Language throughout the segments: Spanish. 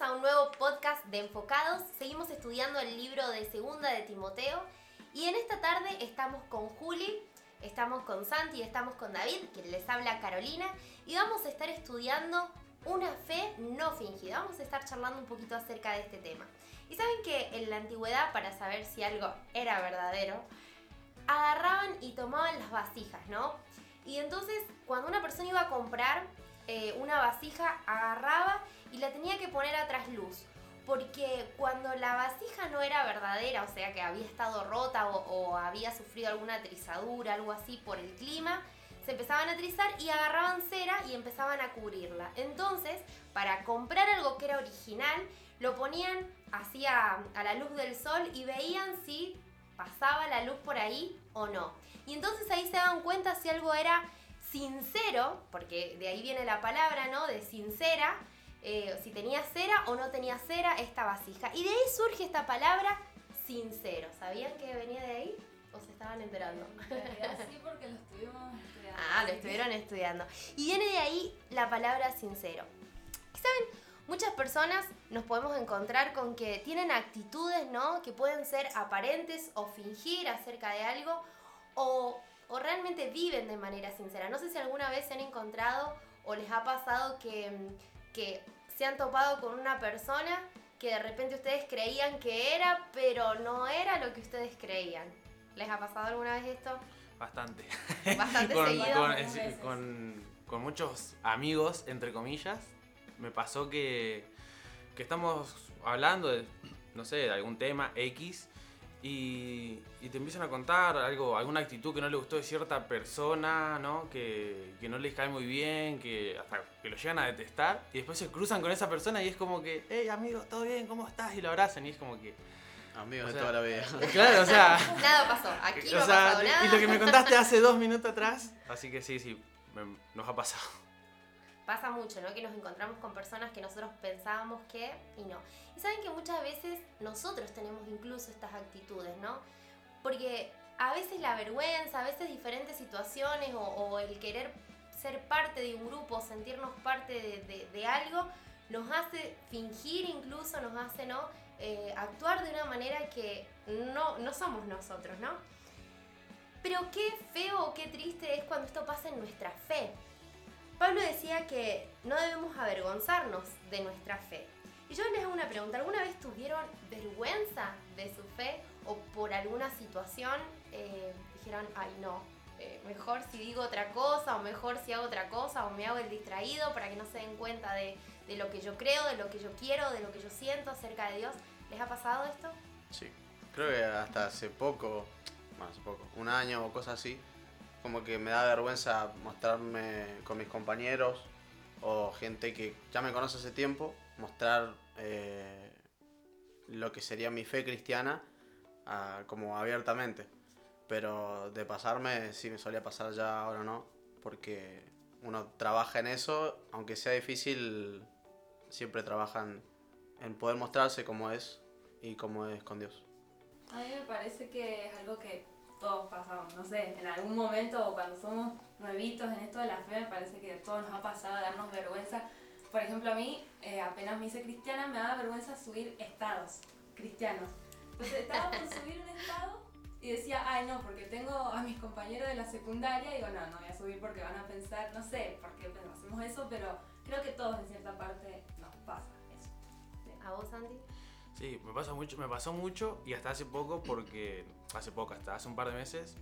A un nuevo podcast de Enfocados. Seguimos estudiando el libro de Segunda de Timoteo y en esta tarde estamos con Juli, estamos con Santi estamos con David, que les habla Carolina, y vamos a estar estudiando una fe no fingida. Vamos a estar charlando un poquito acerca de este tema. Y saben que en la antigüedad, para saber si algo era verdadero, agarraban y tomaban las vasijas, ¿no? Y entonces, cuando una persona iba a comprar eh, una vasija, agarraba y la tenía que poner a trasluz. Porque cuando la vasija no era verdadera, o sea que había estado rota o, había sufrido alguna trizadura, algo así por el clima, se empezaban a trizar y agarraban cera y empezaban a cubrirla. Entonces, para comprar algo que era original, lo ponían así a, a la luz del sol y veían si pasaba la luz por ahí o no. Y entonces ahí se daban cuenta si algo era sincero, porque de ahí viene la palabra, ¿no? De sincera, eh, si tenía cera o no tenía cera esta vasija. Y de ahí surge esta palabra sincero. ¿Sabían que venía de ahí? ¿O se estaban enterando? sí, porque lo estuvimos estudiando. Ah, lo estuvieron estudiando. Y viene de ahí la palabra sincero. Y saben, muchas personas nos podemos encontrar con que tienen actitudes, ¿no? Que pueden ser aparentes o fingir acerca de algo o, o realmente viven de manera sincera. No sé si alguna vez se han encontrado o les ha pasado que, que se han topado con una persona que de repente ustedes creían que era, pero no era lo que ustedes creían. ¿Les ha pasado alguna vez esto? Bastante. Bastante con, seguido. con- Varias es- veces. con- con muchos amigos, entre comillas, me pasó que, que estamos hablando de, no sé, de algún tema X y, y te empiezan a contar algo, alguna actitud que no le gustó de cierta persona, ¿no? Que, que no les cae muy bien, que hasta que lo llegan a detestar y después se cruzan con esa persona y es como que, hey amigo, ¿todo bien? ¿Cómo estás? Y lo abrazan y es como que, Amigos O de toda la vida. claro, o sea... Nada pasó. Aquí no O ha sea, pasado nada. y lo que me contaste hace dos minutos atrás. Así que sí, sí, me- nos ha pasado. Pasa mucho, ¿no? Que nos encontramos con personas que nosotros pensábamos que y no. Y saben que muchas veces nosotros tenemos incluso estas actitudes, ¿no? Porque a veces la vergüenza, a veces diferentes situaciones o, o el querer ser parte de un grupo, sentirnos parte de, de- de algo, nos hace fingir incluso, nos hace, ¿no? Eh, actuar de una manera que no, no somos nosotros, ¿no? Pero qué feo qué triste es cuando esto pasa en nuestra fe. Pablo decía que no debemos avergonzarnos de nuestra fe. Y yo les hago una pregunta, ¿alguna vez tuvieron vergüenza de su fe o por alguna situación eh, dijeron, ay no, eh, mejor si digo otra cosa o mejor si hago otra cosa o me hago el distraído para que no se den cuenta de, de lo que yo creo, de lo que yo quiero, de lo que yo siento acerca de Dios? ¿Les ha pasado esto? Sí. Creo que hasta hace poco, bueno, hace poco, un año o cosas así, como que me da vergüenza mostrarme con mis compañeros o gente que ya me conoce hace tiempo, mostrar eh, lo que sería mi fe cristiana ah, como abiertamente. Pero de pasarme, sí me solía pasar ya, ahora no, porque uno trabaja en eso, aunque sea difícil, siempre trabajan en poder mostrarse como es y como es con Dios. A mí me parece que es algo que todos pasamos, no sé, en algún momento o cuando somos nuevitos en esto de la fe, me parece que a todos nos ha pasado darnos vergüenza. Por ejemplo, a mí, eh, apenas me hice cristiana, me daba vergüenza subir estados cristianos. Entonces estaba por subir un estado y decía, ay no, porque tengo a mis compañeros de la secundaria, y digo, no, no voy a subir porque van a pensar, no sé por qué hacemos eso, pero creo que todos en cierta parte nos pasa eso. ¿A vos, Santi? Sí, me pasa mucho, me pasó mucho y hasta hace poco porque hace poco, hasta hace un par de meses,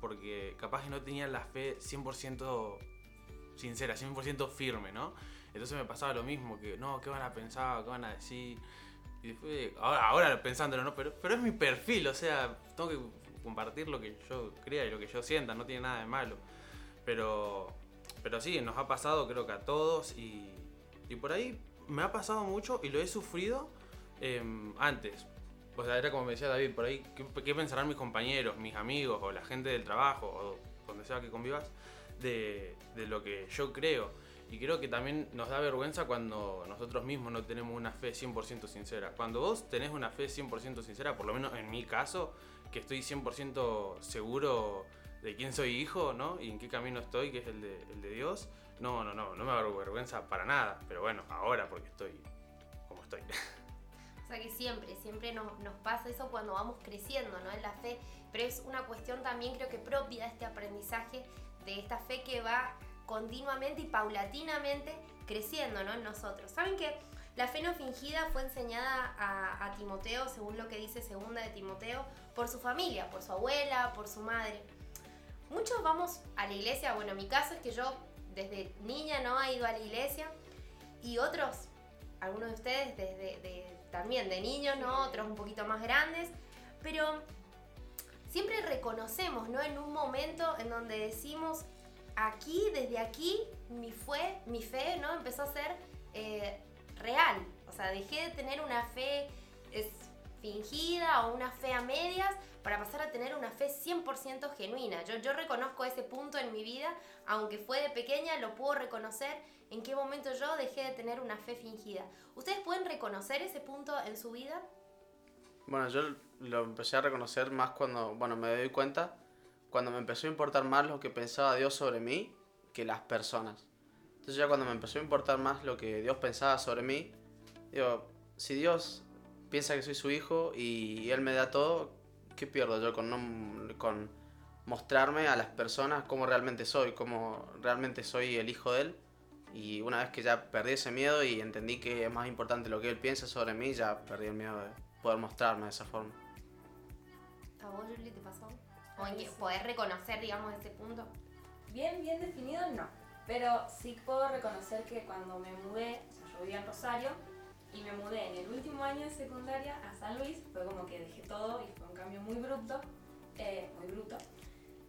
porque capaz que no tenía la fe 100% sincera, 100% firme, ¿no? Entonces me pasaba lo mismo, que no, ¿qué van a pensar? ¿Qué van a decir? Y después, ahora, ahora pensándolo, ¿no? Pero, pero es mi perfil, o sea, tengo que compartir lo que yo crea y lo que yo sienta, no tiene nada de malo. Pero, pero sí, nos ha pasado creo que a todos y, y por ahí me ha pasado mucho y lo he sufrido em, antes. O sea, era como me decía David, por ahí, ¿qué, qué pensarán mis compañeros, mis amigos o la gente del trabajo o donde sea que convivas de, de lo que yo creo? Y creo que también nos da vergüenza cuando nosotros mismos no tenemos una fe 100% sincera. Cuando vos tenés una fe 100% sincera, por lo menos en mi caso, que estoy 100% seguro de quién soy hijo, ¿no? Y en qué camino estoy, que es el de, el de Dios, no, no, no, no me da vergüenza para nada. Pero bueno, ahora porque estoy estoy. O sea que siempre, siempre nos, pasa eso cuando vamos creciendo, ¿no? En la fe, pero es una cuestión también creo que propia de este aprendizaje, de esta fe que va continuamente y paulatinamente creciendo, ¿no? En nosotros. ¿Saben que la fe no fingida fue enseñada a, Timoteo, según lo que dice segunda de Timoteo, por su familia, por su abuela, por su madre? Muchos vamos a la iglesia, bueno, mi caso es que yo desde niña no he ido a la iglesia y otros, algunos de ustedes desde de- también de niños, ¿no? Otros un poquito más grandes, pero siempre reconocemos, ¿no? En un momento en donde decimos, aquí, desde aquí, mi, fue, mi fe, ¿no? Empezó a ser eh, real. O sea, dejé de tener una fe fingida o una fe a medias para pasar a tener una fe 100% genuina. Yo, yo reconozco ese punto en mi vida, aunque fue de pequeña, lo puedo reconocer en qué momento yo dejé de tener una fe fingida. ¿Ustedes pueden reconocer ese punto en su vida? Bueno, yo lo empecé a reconocer más cuando, bueno, me doy cuenta, cuando me empezó a importar más lo que pensaba Dios sobre mí que las personas. Entonces ya cuando me empezó a importar más lo que Dios pensaba sobre mí, digo, si Dios piensa que soy su hijo y Él me da todo, ¿qué pierdo yo con, no- con mostrarme a las personas cómo realmente soy, cómo realmente soy el hijo de Él? Y una vez que ya perdí ese miedo y entendí que es más importante lo que Él piensa sobre mí, ya perdí el miedo de poder mostrarme de esa forma. ¿A vos, Julie, te pasó? ¿O en que poder reconocer, digamos, ese punto? Bien, bien definido no. Pero sí puedo reconocer que cuando me mudé, o sea, yo vivía en Rosario y me mudé en el último año de secundaria a San Luis, fue como que dejé todo y fue un cambio muy bruto, eh, muy bruto.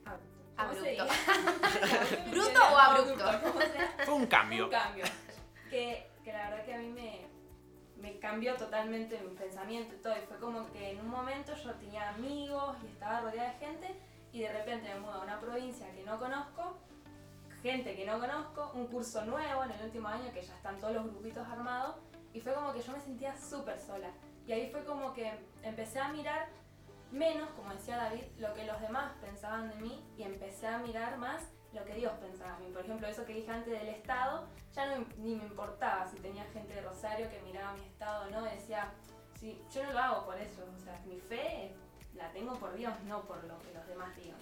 Ah, ¿cómo se Abrupto. ¿Bruto o abrupto? Fue un cambio. Un cambio. Que, que la verdad que a mí me, me cambió totalmente mi pensamiento y todo. Y fue como que en un momento yo tenía amigos y estaba rodeada de gente y de repente me mudo a una provincia que no conozco, gente que no conozco, un curso nuevo en el último año que ya están todos los grupitos armados y fue como que yo me sentía súper sola. Y ahí fue como que empecé a mirar menos, como decía David, lo que los demás pensaban de mí y empecé a mirar más lo que Dios pensaba de mí. Por ejemplo, eso que dije antes del Estado, ya no, ni me importaba si tenía gente de Rosario que miraba mi Estado o no, decía, sí, yo no lo hago por eso, o sea, mi fe la tengo por Dios, no por lo que los demás digan.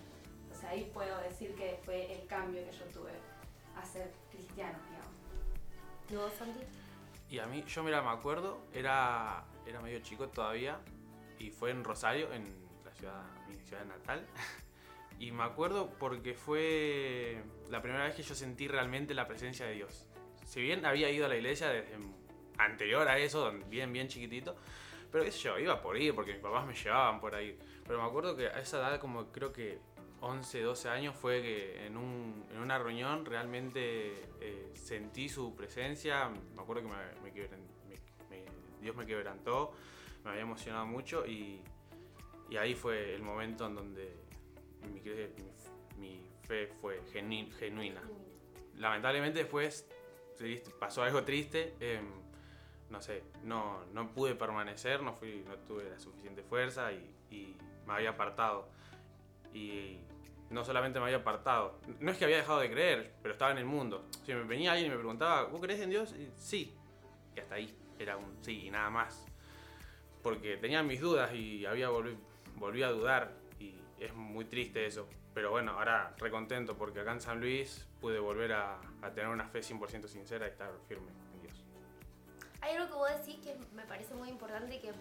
O sea, ahí puedo decir que fue el cambio que yo tuve a ser cristiano, digamos. ¿Y vos, Santi? Y a mí, yo mira, me acuerdo, era, era medio chico todavía y fue en Rosario, en la ciudad, mi ciudad natal. Y me acuerdo porque fue la primera vez que yo sentí realmente la presencia de Dios. Si bien había ido a la iglesia desde anterior a eso, bien, bien chiquitito, pero qué sé yo, iba por ir porque mis papás me llevaban por ahí. Pero me acuerdo que a esa edad, como creo que 11, 12 años, fue que en, un- en una reunión realmente eh, sentí su presencia. Me acuerdo que me- Dios me quebrantó, me había emocionado mucho y, y ahí fue el momento en donde mi, fe fue genu- genuina. Lamentablemente después pasó algo triste. em, no sé, no, no pude permanecer, no, fui, no tuve la suficiente fuerza y, y me había apartado. Y no solamente me había apartado, no es que había dejado de creer, pero estaba en el mundo. Si me venía alguien y me preguntaba, ¿vos crees en Dios? Y, sí, y hasta ahí, era un sí y nada más. Porque tenía mis dudas y había volví, volví a dudar y es muy triste eso. Pero bueno, ahora recontento porque acá en San Luis pude volver a, a tener una fe 100% sincera y estar firme en Dios. Hay algo que vos decís que me parece muy importante que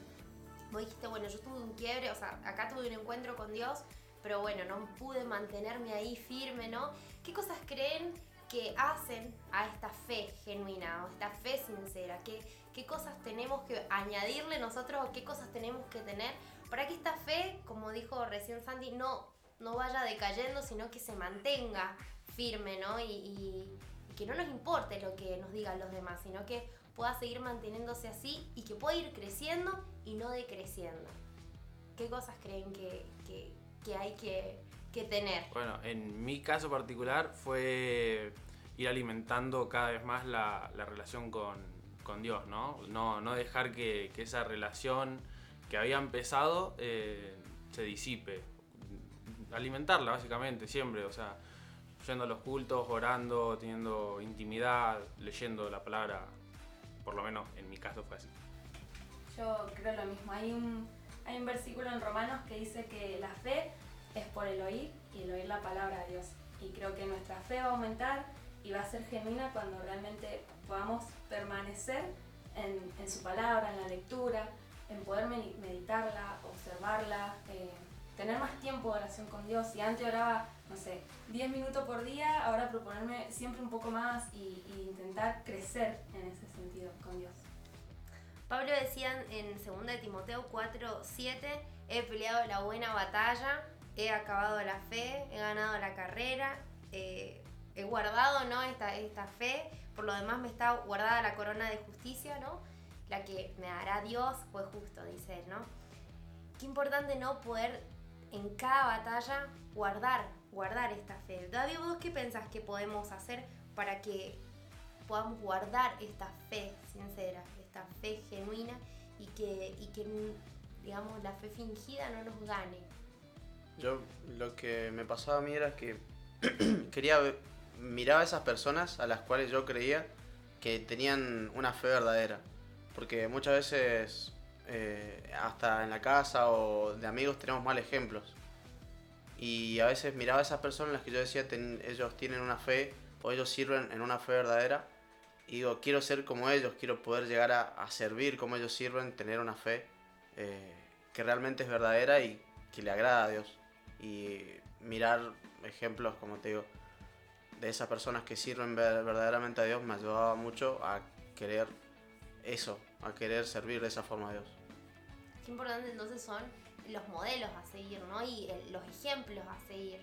vos dijiste, bueno, yo tuve un quiebre, o sea, acá tuve un encuentro con Dios, pero bueno, no pude mantenerme ahí firme, ¿no? ¿Qué cosas creen que hacen a esta fe genuina o esta fe sincera? ¿Qué, qué cosas tenemos que añadirle nosotros o qué cosas tenemos que tener para que esta fe, como dijo recién Sandy, no, no vaya decayendo, sino que se mantenga firme, ¿no? Y, que no nos importe lo que nos digan los demás, sino que pueda seguir manteniéndose así y que pueda ir creciendo y no decreciendo. ¿Qué cosas creen que- que hay que, que tener? Bueno, en mi caso particular fue ir alimentando cada vez más la, la relación con, con Dios, ¿no? No, no dejar que, que esa relación que había empezado eh, se disipe. Alimentarla básicamente, siempre, o sea, yendo a los cultos, orando, teniendo intimidad, leyendo la palabra, por lo menos en mi caso fue así. Yo creo lo mismo. Hay un, hay un versículo en Romanos que dice que la fe es por el oír y el oír la palabra de Dios. Y creo que nuestra fe va a aumentar y va a ser genuina cuando realmente podamos permanecer en, su palabra, en la lectura, en poder meditarla, observarla, eh, tener más tiempo de oración con Dios. Si antes oraba, no sé, 10 minutos por día, ahora proponerme siempre un poco más y intentar crecer en ese sentido con Dios. Pablo decía en 2 de Timoteo 4, 7, he peleado la buena batalla, he acabado la fe, he ganado la carrera, eh, he guardado ¿no? esta, esta fe, por lo demás me está guardada la corona de justicia, ¿no? la que me dará Dios fue justo, dice él, ¿no? Qué importante no poder en cada batalla guardar, guardar esta fe. David, ¿vos qué pensás que podemos hacer para que podamos guardar esta fe sincera, esta fe genuina y que, y que digamos, la fe fingida no nos gane? Yo lo que me pasaba a mí era que quería miraba a esas personas a las cuales yo creía que tenían una fe verdadera. Porque muchas veces, eh, hasta en la casa o de amigos, tenemos mal ejemplos. Y a veces miraba a esas personas las que yo decía, ellos tienen una fe o ellos sirven en una fe verdadera. Y digo, quiero ser como ellos, quiero poder llegar a, servir como ellos sirven, tener una fe eh, que realmente es verdadera y que le agrada a Dios. Y mirar ejemplos, como te digo, de esas personas que sirven verdaderamente a Dios me ayudaba mucho a querer eso, a querer servir de esa forma a Dios. Qué importante entonces son los modelos a seguir, ¿no? Y los ejemplos a seguir.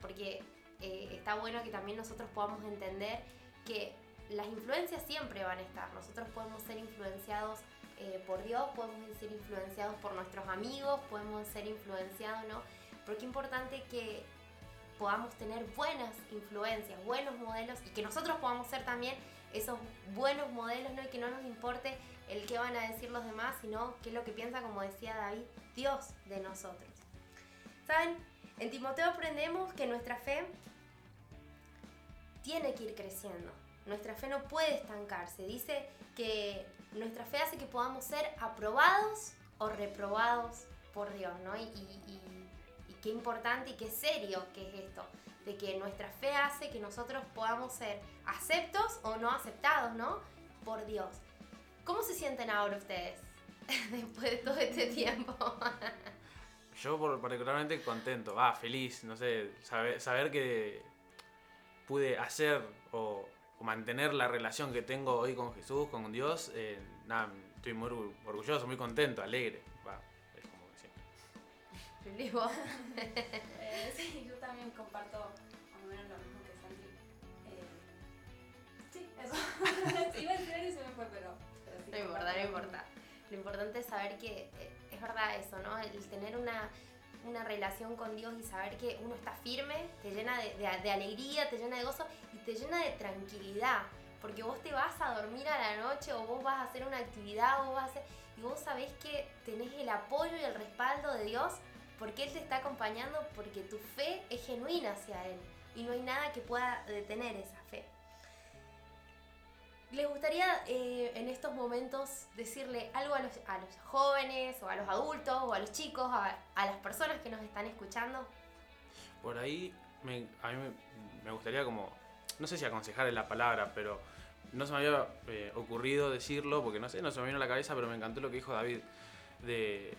Porque eh, está bueno que también nosotros podamos entender que las influencias siempre van a estar. Nosotros podemos ser influenciados eh, por Dios, podemos ser influenciados por nuestros amigos, podemos ser influenciados, ¿no? Pero qué importante que podamos tener buenas influencias, buenos modelos y que nosotros podamos ser también esos buenos modelos, ¿no? Y que no nos importe el qué van a decir los demás, sino qué es lo que piensa, como decía David, Dios de nosotros. ¿Saben? En Timoteo aprendemos que nuestra fe tiene que ir creciendo. Nuestra fe no puede estancarse. Dice que nuestra fe hace que podamos ser aprobados o reprobados por Dios, ¿no? Y, qué importante y qué serio que es esto de que nuestra fe hace que nosotros podamos ser aceptos o no aceptados, ¿no? Por Dios. ¿Cómo se sienten ahora ustedes después de todo este tiempo? Yo particularmente contento, va, feliz, no sé, saber, saber que pude hacer o, mantener la relación que tengo hoy con Jesús, con Dios, eh, nada, estoy muy orgulloso, muy contento, alegre, va, es como que siempre. ¿Feliz vos? Eh, sí, yo también comparto más o menos lo mismo que Santi. Eh, sí, eso. Iba a decir y se me fue, pero, No importa, no importa. Lo importante es saber que eh, es verdad eso, ¿no? El tener una, una relación con Dios y saber que uno está firme, te llena de, de, alegría, te llena de gozo y te llena de tranquilidad. Porque vos te vas a dormir a la noche o vos vas a hacer una actividad, vos vas y vos sabés que tenés el apoyo y el respaldo de Dios porque Él te está acompañando, porque tu fe es genuina hacia Él y no hay nada que pueda detener esa fe. ¿Les gustaría eh, en estos momentos decirle algo a los, jóvenes o a los adultos o a los chicos, a, las personas que nos están escuchando? Por ahí a mí me, gustaría como, no sé si aconsejar la palabra, pero no se me había eh, ocurrido decirlo porque no sé, no se me vino a la cabeza, pero me encantó lo que dijo David de,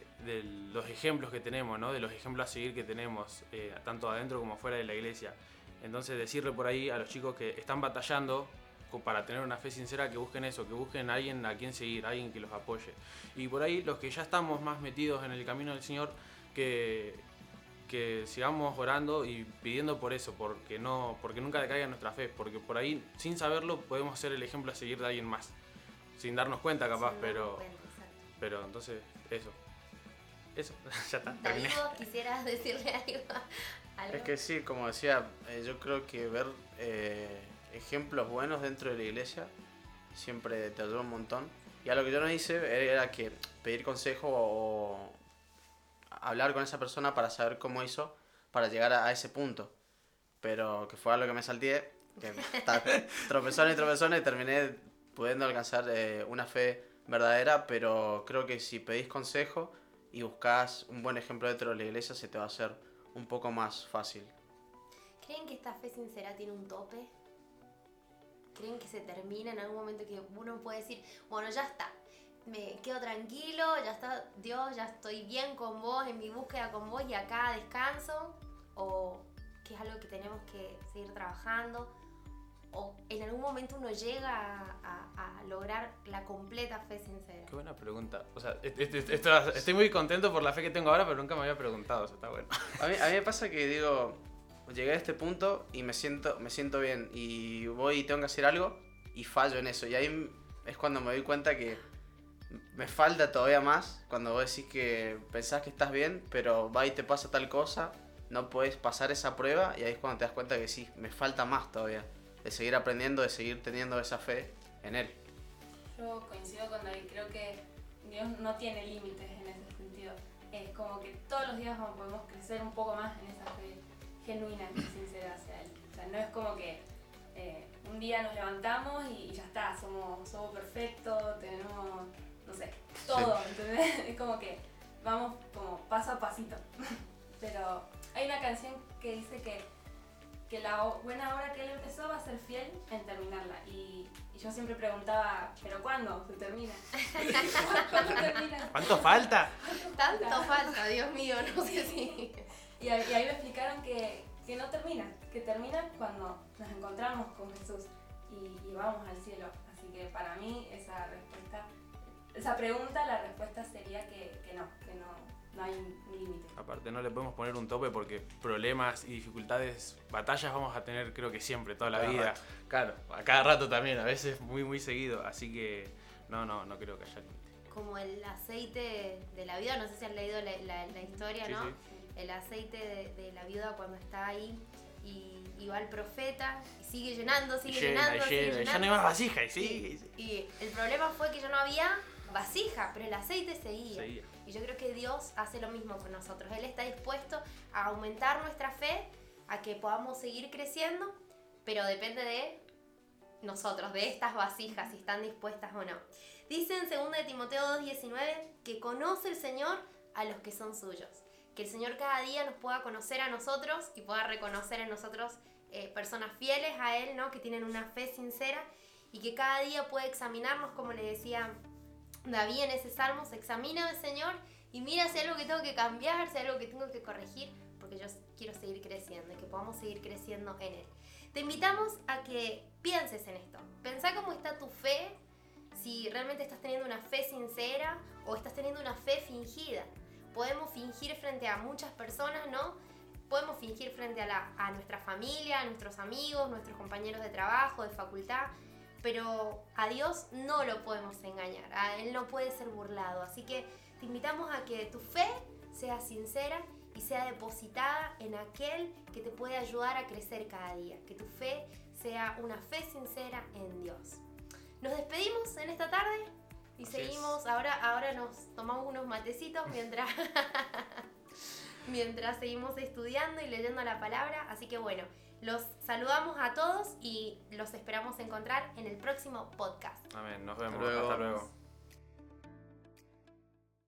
los ejemplos que tenemos, ¿no? de los ejemplos a seguir que tenemos, eh, tanto adentro como fuera de la iglesia. Entonces decirle por ahí a los chicos que están batallando para tener una fe sincera, que busquen eso, que busquen a alguien a quien seguir, alguien que los apoye. Y por ahí los que ya estamos más metidos en el camino del Señor, que, que sigamos orando y pidiendo por eso, porque, no, porque nunca decaiga nuestra fe, porque por ahí sin saberlo podemos ser el ejemplo a seguir de alguien más, sin darnos cuenta capaz, pero, pero entonces eso. Eso, ya está. David, quisieras decirle algo, Es que sí, como decía, eh, yo creo que ver eh, ejemplos buenos dentro de la iglesia siempre te ayuda un montón. Y a lo que yo no hice era que pedir consejo o hablar con esa persona para saber cómo hizo para llegar a, ese punto. Pero que fue algo que me salté, que tropezones y tropezones y terminé pudiendo alcanzar eh, una fe verdadera, pero creo que si pedís consejo y buscás un buen ejemplo dentro de la iglesia, se te va a hacer un poco más fácil. ¿Creen que esta fe sincera tiene un tope? ¿Creen que se termina en algún momento que uno puede decir, bueno, ya está, me quedo tranquilo, ya está, Dios, ya estoy bien con vos, en mi búsqueda con vos y acá descanso? ¿O que es algo que tenemos que seguir trabajando? ¿O en algún momento uno llega a, a- a lograr la completa fe sincera? Qué buena pregunta. O sea, est- est- esto- estoy muy contento por la fe que tengo ahora, pero nunca me había preguntado. O sea, está bueno. A mí, a mí me pasa que digo, llegué a este punto y me siento, me siento bien y voy y tengo que hacer algo y fallo en eso. Y ahí es cuando me doy cuenta que me falta todavía más. Cuando vos decís que pensás que estás bien, pero va y te pasa tal cosa, no puedes pasar esa prueba y ahí es cuando te das cuenta que sí, me falta más todavía. De seguir aprendiendo, de seguir teniendo esa fe en él. Yo coincido con David, creo que Dios no tiene límites en ese sentido. Es como que todos los días podemos crecer un poco más en esa fe genuina y sincera hacia Él. O sea, no es como que eh, un día nos levantamos y ya está, somos, somos perfectos, tenemos, no sé, todo, ¿entendés? Es como que vamos como paso a pasito. Pero hay una canción que dice que, que la buena obra que Él empezó va a ser fiel en terminarla. Y, y yo siempre preguntaba, ¿pero cuándo se termina? ¿Cuándo termina? ¿Cuánto falta? Tanto falta, Dios mío, no sé si... Y ahí, y ahí me explicaron que, que no termina, que termina cuando nos encontramos con Jesús y, y vamos al cielo. Así que para mí esa respuesta, esa pregunta, la respuesta sería que, que no, que no, no hay un límite. Aparte, no le podemos poner un tope porque problemas y dificultades, batallas vamos a tener creo que siempre, toda la Cada vida. rato. Claro, a cada rato también, a veces muy, muy seguido. Así que no, no, no creo que haya límite. Como el aceite de la vida, no sé si has leído la, la- la historia, Sí, ¿no? sí. El aceite de, de la viuda cuando está ahí y, y va el profeta y sigue llenando, Y sigue llena, llenando, y sigue llena, y ya no hay más vasija, y sigue, y sigue. Y el problema fue que ya no había vasija, pero el aceite seguía. Seguía. Y yo creo que Dios hace lo mismo con nosotros. Él está dispuesto a aumentar nuestra fe, a que podamos seguir creciendo, pero depende de nosotros, de estas vasijas, si están dispuestas o no. Dice en 2 de Timoteo 2.19 que conoce el Señor a los que son suyos. Que el Señor cada día nos pueda conocer a nosotros y pueda reconocer en nosotros eh, personas fieles a Él, ¿no? Que tienen una fe sincera y que cada día puede examinarnos, como le decía David en ese salmo, se examina al Señor y mira si hay algo que tengo que cambiar, si hay algo que tengo que corregir, porque yo quiero seguir creciendo y que podamos seguir creciendo en Él. Te invitamos a que pienses en esto. Pensá cómo está tu fe, si realmente estás teniendo una fe sincera o estás teniendo una fe fingida. Podemos fingir frente a muchas personas, ¿no? Podemos fingir frente a, la- a nuestra familia, a nuestros amigos, nuestros compañeros de trabajo, de facultad, pero a Dios no lo podemos engañar, a Él no puede ser burlado. Así que te invitamos a que tu fe sea sincera y sea depositada en aquel que te puede ayudar a crecer cada día. Que tu fe sea una fe sincera en Dios. Nos despedimos en esta tarde y Así es. seguimos. Ahora, ahora nos tomamos unos matecitos mientras, mientras seguimos estudiando y leyendo la palabra. Así que bueno, los saludamos a todos y los esperamos encontrar en el próximo podcast. Amén, nos vemos. luego. Hasta luego.